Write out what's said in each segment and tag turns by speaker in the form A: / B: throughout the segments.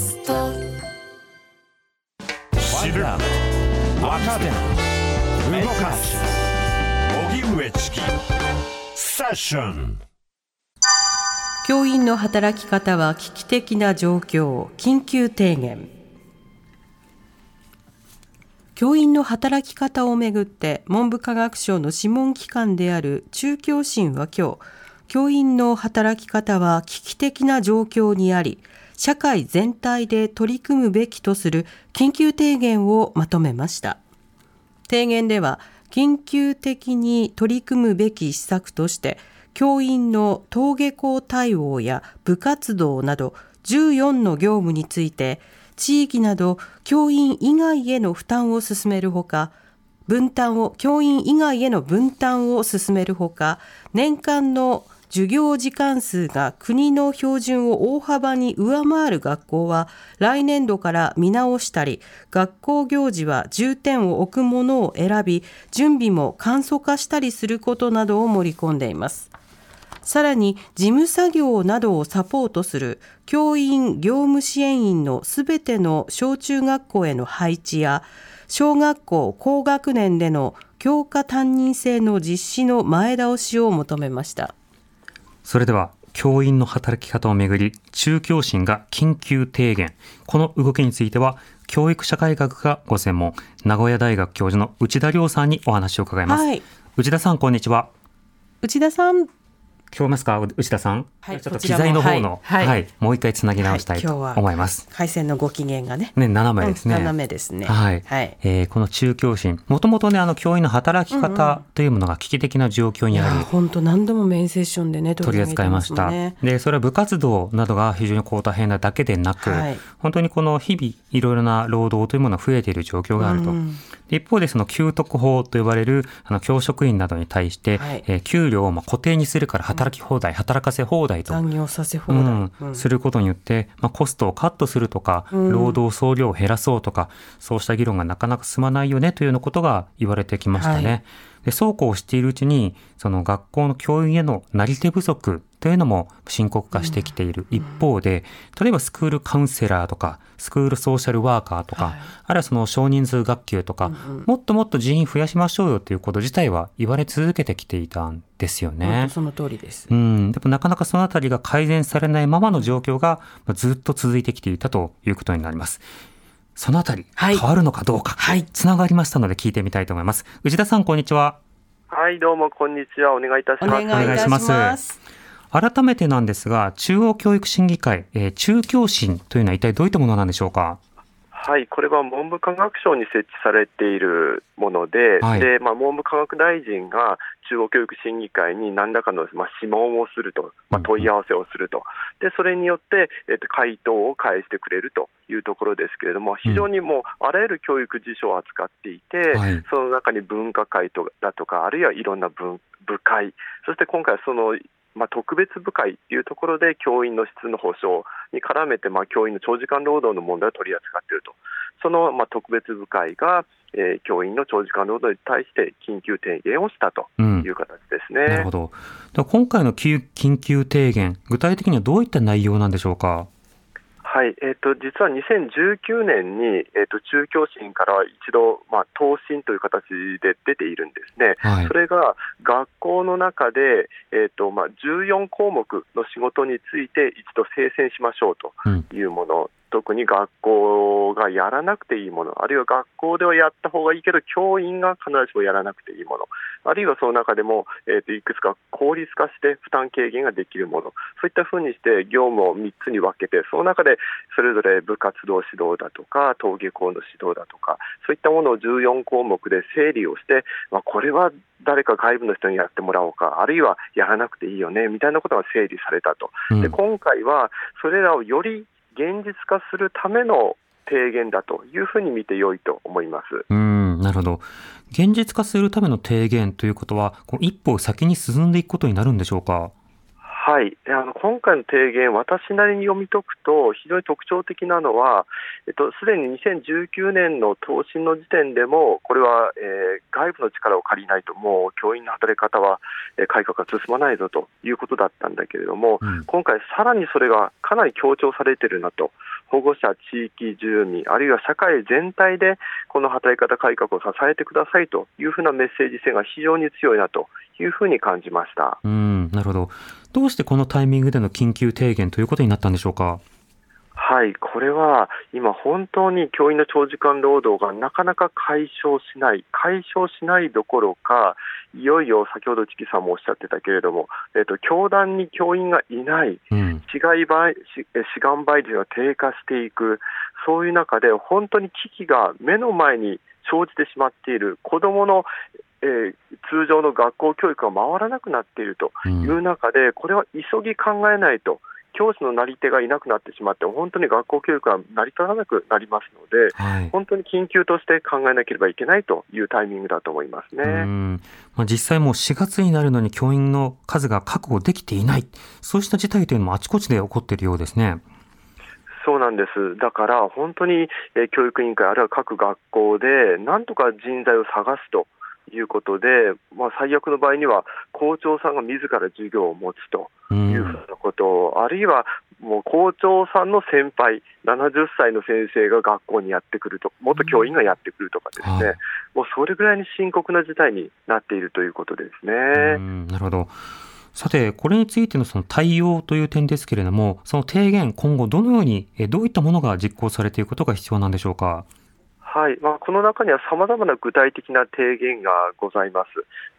A: スト。
B: 知る若手動かす。荻上チキ。セッション。
C: 教員の働き方は危機的な状況。緊急提言。教員の働き方をめぐって文部科学省の諮問機関である中教審は今日教員の働き方は危機的な状況にあり社会全体で取り組むべきとする緊急提言をまとめました。提言では緊急的に取り組むべき施策として教員の登下校対応や部活動など14の業務について地域など教員以外への負担を進めるほか分担を教員以外への分担を進めるほか年間の授業時間数が国の標準を大幅に上回る学校は来年度から見直したり学校行事は重点を置くものを選び準備も簡素化したりすることなどを盛り込んでいます。さらに事務作業などをサポートする教員業務支援員のすべての小中学校への配置や小学校高学年での教科担任制の実施の前倒しを求めました。
D: それでは教員の働き方をめぐり中教審が緊急提言。この動きについては教育社会学がご専門名古屋大学教授の内田亮さんにお話を伺います、はい、内田さんこんにちは。
C: 内田さん
D: 聞こえますか内田さん、はい、ちょっと機材の方の、はい、はい、もう一回つなぎ直したいと思います。
C: 回線のご機嫌がね。
D: ね、斜めですね。
C: うん、斜めですね。
D: はい。はい、えー、この中教審、もともとね、あの教員の働き方というものが危機的な状況にあり、
C: 本、当、何度もメインセッションでね、
D: 取り扱いました。で、それは部活動などが非常にこう大変なだけでなく、はい、本当にこの日々いろいろな労働というものが増えている状況があると。うん一方でその給特法と呼ばれるあの教職員などに対して、はい、えー、給料をまあ固定にするから働き放題、うん、働かせ放題と。
C: 残業させ放題、うん。
D: うん、することによって、まあ、コストをカットするとか、労働総量を減らそうとかそうした議論がなかなか進まないよねというようなことが言われてきましたね。はいでそうこうしているうちにその学校の教員へのなり手不足というのも深刻化してきている一方で、例えばスクールカウンセラーとかスクールソーシャルワーカーとか、はい、あるいはその少人数学級とか、うんうん、もっともっと人員増やしましょうよということ自体は言われ続けてきていたんですよね。
C: その通りです。
D: うん、でもなかなかそのあたりが改善されないままの状況がずっと続いてきていたということになります。そのあたり、変わるのかどうか、はい、つながりましたので聞いてみたいと思います。内田さん、こんにちは。
E: はい、どうも、こんにちは。お願いいたします。お
C: 願いします。
D: 改めてなんですが、中央教育審議会、えー、中教審というのは一体どういったものなんでしょうか？
E: はい、これは文部科学省に設置されているもので、はい、でまあ、文部科学大臣が中央教育審議会に何らかの、まあ、諮問をすると、まあ、問い合わせをすると、でそれによって、えっと、回答を返してくれるというところですけれども、非常にもうあらゆる教育事象を扱っていて、はい、その中に分科会とだとか、あるいはいろんな分部会、そして今回はそのまあ、特別部会というところで教員の質の保障に絡めて、まあ、教員の長時間労働の問題を取り扱っていると、その、まあ、特別部会が、えー、教員の長時間労働に対して緊急提言をしたという形ですね。うん、
D: なるほど今回の緊急提言、具体的にはどういった内容なんでしょうか？
E: はい、えーと、実は2019年に、えーと、中教審から一度、まあ、答申という形で出ているんですね、はい、それが学校の中で、えーとまあ、14項目の仕事について一度精選しましょうというもの特に学校がやらなくていいもの、あるいは学校ではやった方がいいけど、教員が必ずしもやらなくていいもの、あるいはその中でも、えーと、いくつか効率化して負担軽減ができるもの、そういったふうにして業務を3つに分けて、その中でそれぞれ部活動指導だとか、登下校の指導だとか、そういったものを14項目で整理をして、まあ、これは誰か外部の人にやってもらおうか、あるいはやらなくていいよねみたいなことが整理されたと。で今回はそれらをより現実化するための提言だというふうに見てよいと思います。
D: うんなるほど。現実化するための提言ということは、こう一歩先に進んでいくことになるんでしょうか？
E: ははい、あの今回の提言、私なりに読み解くと、非常に特徴的なのは、す、えっと、で、に2019年の答申の時点でも、これは、えー、外部の力を借りないと、もう教員の働き方は、えー、改革が進まないぞということだったんだけれども、うん、今回、さらにそれがかなり強調されているなと。保護者、地域住民、あるいは社会全体でこの働き方改革を支えてくださいというふうなメッセージ性が非常に強いなというふうに感じました。
D: うんなるほど、どうしてこのタイミングでの緊急提言ということになったんでしょうか？
E: はい、これは今、本当に教員の長時間労働がなかなか解消しない、解消しないどころか、いよいよ先ほどチキさんもおっしゃってたけれども、えっと、教団に教員がいない、志願倍志願倍率が低下していく、そういう中で本当に危機が目の前に生じてしまっている、子どものえー、通常の学校教育が回らなくなっているという中で、これは急ぎ考えないと。教師のなり手がいなくなってしまって、本当に学校教育が成り立たなくなりますので、はい、本当に緊急として考えなければいけないというタイミングだと思いますね。
D: まあ、実際もう4月になるのに教員の数が確保できていない、そうした事態というのもあちこちで起こっているようですね。
E: そうなんです。だから本当に、え教育委員会あるいは各学校でなんとか人材を探すと。いうことで、まあ、最悪の場合には校長さんが自ら授業を持つというふうなこと、あるいはもう校長さんの先輩、70歳の先生が学校にやってくると、元教員がやってくるとかですね、うん、もうそれぐらいに深刻な事態になっているということですね。
D: なるほど。さて、これについてのその対応という点ですけれども、その提言、今後どのように、どういったものが実行されていくことが必要なんでしょうか？
E: はいまあ、この中にはさまざまな具体的な提言がございます。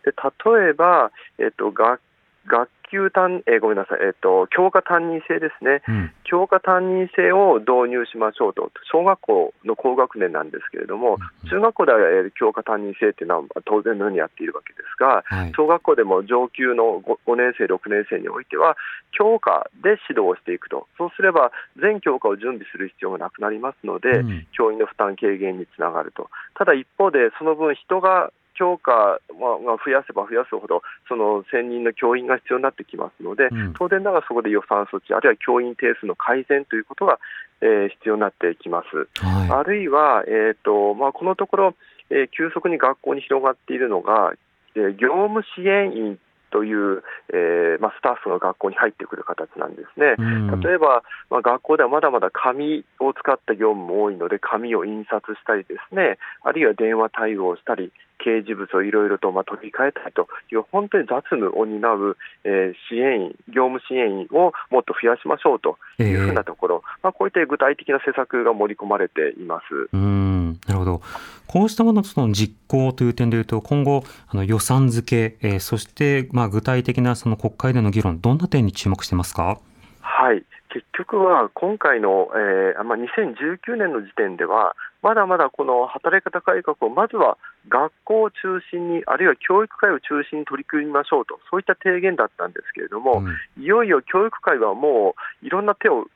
E: で例えば、えっと、学学級担、えー、ごめんなさい、えっ、ー、と、教科担任制ですね、うん、教科担任制を導入しましょうと、小学校の高学年なんですけれども、うん、中学校では、えー、教科担任制っていうのは当然のようにやっているわけですが、はい、小学校でも上級の 5, 5年生、6年生においては、教科で指導をしていくと、そうすれば全教科を準備する必要がなくなりますので、うん、教員の負担軽減につながると。ただ一方で、その分人が教科が増やせば増やすほど、その専任の教員が必要になってきますので、うん、当然ながらそこで予算措置、あるいは教員定数の改善ということが、えー、必要になってきます。はい、あるいは、えーとまあ、このところ、えー、急速に学校に広がっているのが、えー、業務支援員という、えーまあ、スタッフが学校に入ってくる形なんですね。うん、例えば、まあ、学校ではまだまだ紙を使った業務も多いので、紙を印刷したりですね、あるいは電話対応したり、掲示物をいろいろとまあ取り替えたいという、本当に雑務を担う、えー、支援員、業務支援員をもっと増やしましょうというふうなところ、えー、まあ、こういった具体的な施策が盛り込まれています。
D: うんなるほど。こうしたもののの実行という点でいうと、今後、あの予算付け、えー、そしてまあ具体的なその国会での議論、どんな点に注目してますか？
E: はい、結局は今回の、えーまあ、2019年の時点では、まだまだこの働き方改革をまずは学校を中心に、あるいは教育界を中心に取り組みましょうと、そういった提言だったんですけれども、うん、いよいよ教育界はもういろんな手を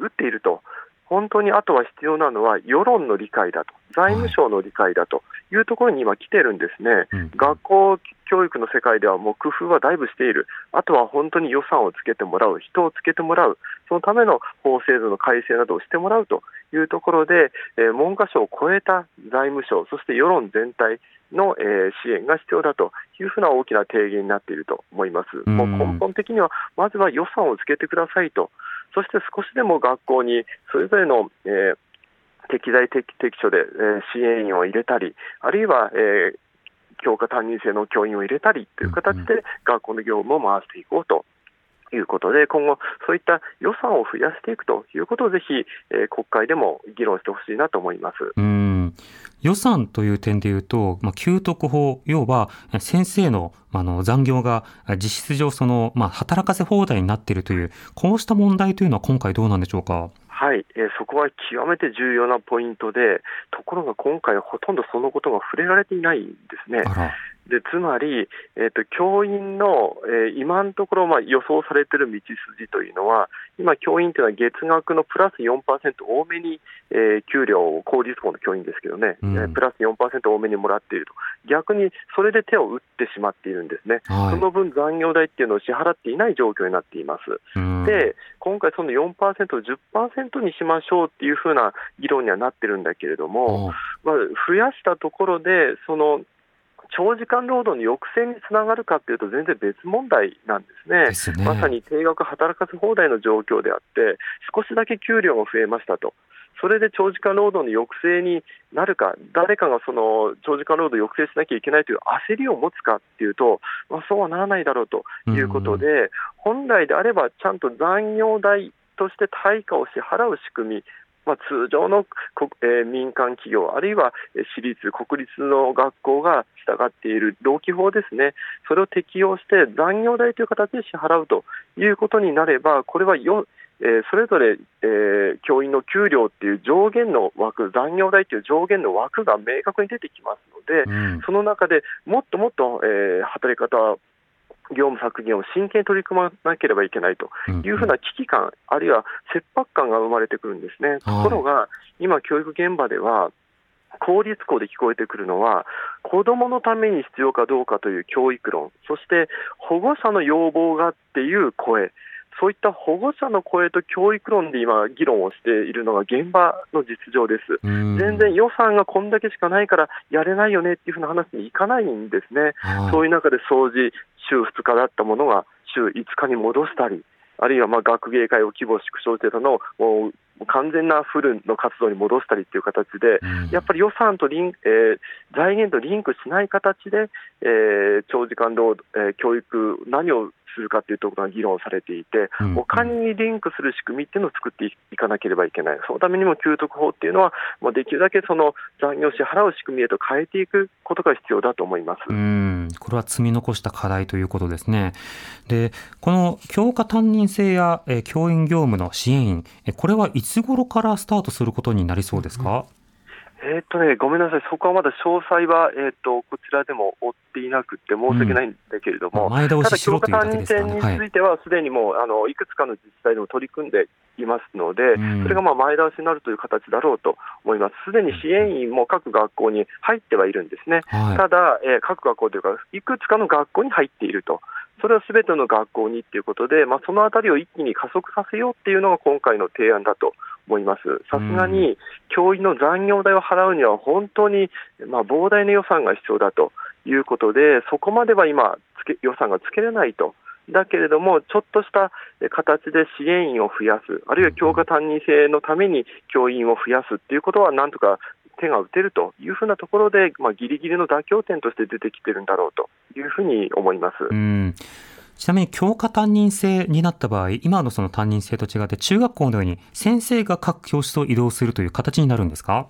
E: 打っていると。本当にあとは必要なのは世論の理解だと、財務省の理解だというところに今来てるんですね。はい、学校教育の世界ではもう工夫はだいぶしている。あとは本当に予算をつけてもらう、人をつけてもらう、そのための法制度の改正などをしてもらうというところで、えー、文科省を超えた財務省、そして世論全体の、えー、支援が必要だというふうな大きな提言になっていると思います。もう根本的には、まずは予算をつけてくださいと。そして少しでも学校にそれぞれの、えー、適材適適所で、えー、支援員を入れたり、あるいは、えー、教科担任制の教員を入れたりという形で学校の業務を回していこうということで、今後、そういった予算を増やしていくということをぜひ、えー、国会でも議論してほしいなと思います
D: うん予算という点でいうと、まあ、給特法、要は先生のあの残業が実質上その、まあ、働かせ放題になっているという、こうした問題というのは今回どうなんでしょうか？
E: はい、えー、そこは極めて重要なポイントで、ところが今回はほとんどそのことが触れられていないんですね。でつまり、えーと、教員の、えー、今のところ、まあ、予想されている道筋というのは、今、教員というのは月額のプラス4%多めに、えー、給料を公立校の教員ですけどね、うん、えー、プラス4%多めにもらっていると、逆にそれで手を打ってしまっているんですね、はい、その分、残業代っていうのを支払っていない状況になっています。うん、で、今回、その4%を10%にしましょうっていうふうな議論にはなってるんだけれども、まあ、増やしたところで、その長時間労働の抑制につながるかというと、全然別問題なんですね、すね。まさに定額働かせ放題の状況であって、少しだけ給料が増えましたと。それで長時間労働の抑制になるか、誰かがその長時間労働を抑制しなきゃいけないという焦りを持つかっていうと、まあ、そうはならないだろうということで、うん、本来であれば、ちゃんと残業代として対価を支払う仕組み、まあ、通常の、えー、民間企業、あるいは私立、国立の学校が従っている労基法ですね、それを適用して残業代という形で支払うということになれば、これはよえー、それぞれ、えー、教員の給料っていう上限の枠、残業代という上限の枠が明確に出てきますので、うん、その中でもっともっと、えー、働き方業務削減を真剣に取り組まなければいけないというふうな危機感、あるいは切迫感が生まれてくるんですね。ところが、今、教育現場では、公立校で聞こえてくるのは、子どものために必要かどうかという教育論、そして保護者の要望がっていう声、そういった保護者の声と教育論で今、議論をしているのが現場の実情です。全然予算がこんだけしかないからやれないよねっていうふうな話にいかないんですね。そういう中で掃除、週2日だったものが週5日に戻したり、あるいはまあ学芸会を規模縮小してたのをもう完全なフルの活動に戻したりという形で、やっぱり予算とリン、えー、財源とリンクしない形で、えー、長時間労働、えー、教育、何をするかというところが議論されていて、お金にリンクする仕組みっていうのを作っていかなければいけない、そのためにも給特法っていうのは、もうできるだけその残業支払う仕組みへと変えていくことが必要だと思います
D: うんこれは積み残した課題ということですね。でこの教科担任制や、え教員業務の支援員、これはいつ頃からスタートすることになりそうですか？うん
E: えー、っとね、ごめんなさい、そこはまだ詳細は、えー、っとこちらでも追っていなくて、申し訳ないんだけれども、うん、
D: 前倒ししろというだけです
E: か、ね、については、すでにもう、あのいくつかの自治体でも取り組んでいますので、うん、それがまあ前倒しになるという形だろうと思います。すでに支援員も各学校に入ってはいるんですね。はい、ただ、えー、各学校というか、いくつかの学校に入っていると。それはすべての学校にということで、まあ、そのあたりを一気に加速させようっていうのが今回の提案だと思います。さすがに教員の残業代を払うには本当にまあ膨大な予算が必要だということで、そこまでは今つけ、予算がつけれないと。だけれども、ちょっとした形で支援員を増やす、あるいは教科担任制のために教員を増やすっていうことは、なんとか手が打てるというふうなところで、まあ、ギリギリの妥協点として出てきてるんだろうというふうに思います。
D: うちなみに教科担任制になった場合、今のその担任制と違って、中学校のように先生が各教室を移動するという形になるんですか？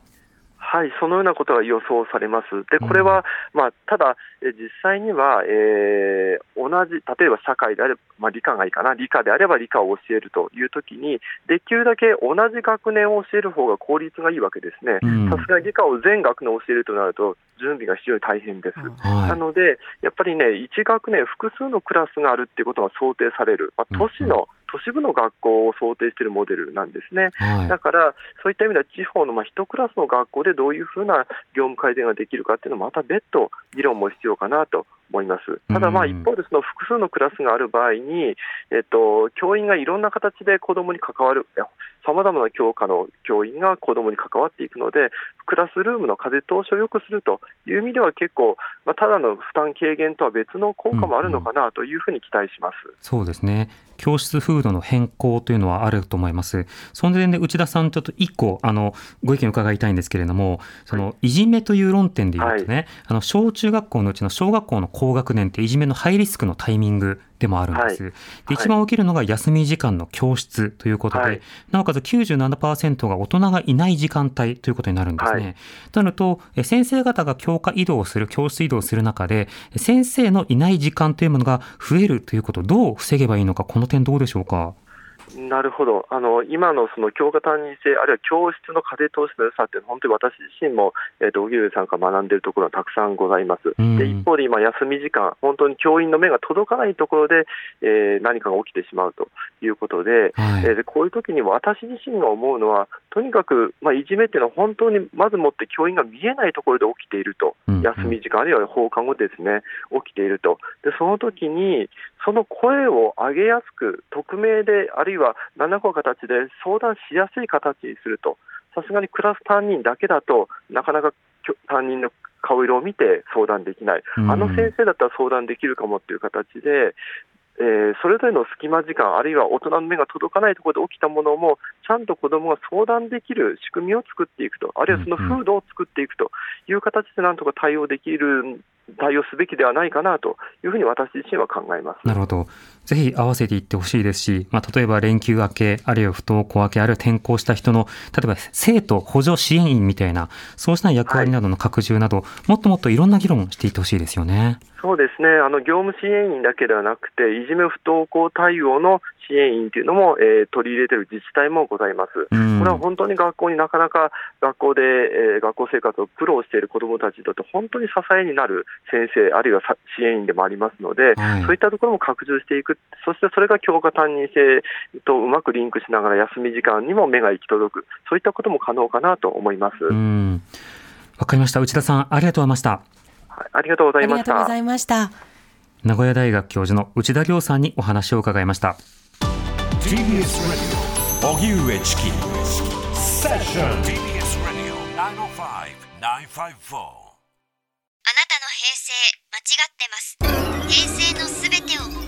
E: はい、そのようなことが予想されます。で、これは、まあ、ただ、実際には、えー、同じ、例えば社会であれば、まあ、理科がいいかな、理科であれば理科を教えるというときに、できるだけ同じ学年を教える方が効率がいいわけですね。さすがに理科を全学年教えるとなると、準備が非常に大変です。はい、なので、やっぱりね、1学年複数のクラスがあるっていうことが想定される、まあ、都市の、都市部の学校を想定しているモデルなんですね、はい、だからそういった意味では地方のまあ1クラスの学校でどういうふうな業務改善ができるかっていうのはまた別途議論も必要かなと思います。ただ、まあ一方でその複数のクラスがある場合に、えっと、教員がいろんな形で子どもに関わる、さまざまな教科の教員が子どもに関わっていくので、クラスルームの風通しを良くするという意味では結構、まあ、ただの負担軽減とは別の効果もあるのかなというふうに期待します。うんうん、
D: そうですね。教室風土の変更というのはあると思います。その点で内田さん、ちょっと一個、あの、ご意見伺いたいんですけれども、その、いじめという論点で言うとね、はい、あの、小中学校のうちの小学校の高学年っていじめのハイリスクのタイミングでもあるんです。はい、で一番起きるのが休み時間の教室ということで、はい、なおかつ97%が大人がいない時間帯ということになるんですね。はい、となると、先生方が教科移動する、教室移動する中で、先生のいない時間というものが増えるということをどう防げばいいのか、この点どうでしょうか？
E: なるほど、あの今のその教科担任制、あるいは教室の家庭投資の良さって、本当に私自身も、えーと、荻上さんから学んでいるところはたくさんございます。で一方で今、休み時間、本当に教員の目が届かないところで、えー、何かが起きてしまうということで、はい、えー、こういう時に私自身が思うのは、とにかく、まあ、いじめっていうのは本当にまずもって教員が見えないところで起きていると、休み時間、あるいは放課後ですね、起きていると、でその時に、その声を上げやすく、匿名で、あるいは何らかの形で相談しやすい形にすると、さすがにクラス担任だけだとなかなか担任の顔色を見て相談できない、あの先生だったら相談できるかもっていう形で、えー、それぞれの隙間時間、あるいは大人の目が届かないところで起きたものも、ちゃんと子どもが相談できる仕組みを作っていくと、あるいはその風土を作っていくという形でなんとか対応できる対応すべきではないかなというふうに私自身は考えます。
D: なるほど。ぜひ合わせていってほしいですし、まあ、例えば連休明け、あるいは不登校明け、あるいは転校した人の、例えば生徒補助支援員みたいな、そうした役割などの拡充など、はい、もっともっといろんな議論をしていってほしいですよね。
E: そうですね。あの、業務支援員だけではなくて、いじめ不登校対応の支援員というのも、えー、取り入れている自治体もございます。これは本当に学校になかなか学校で、えー、学校生活を苦労している子どもたちにとって本当に支えになる先生、あるいは支援員でもありますので、はい、そういったところも拡充していく、そしてそれが教科担任制とうまくリンクしながら休み時間にも目が行き届く、そういったことも可能かなと思います。
D: わかりました。内田さん、ありがとうございました。
E: はい、ありがとうございました。ありがとう
C: ございました。
D: 名古屋大学教授の内田亮さんにお話を伺いました。TBS ラジオ荻上チキセッション TBS ラジオ905-954あなたの平成間違ってます平成のすべてを目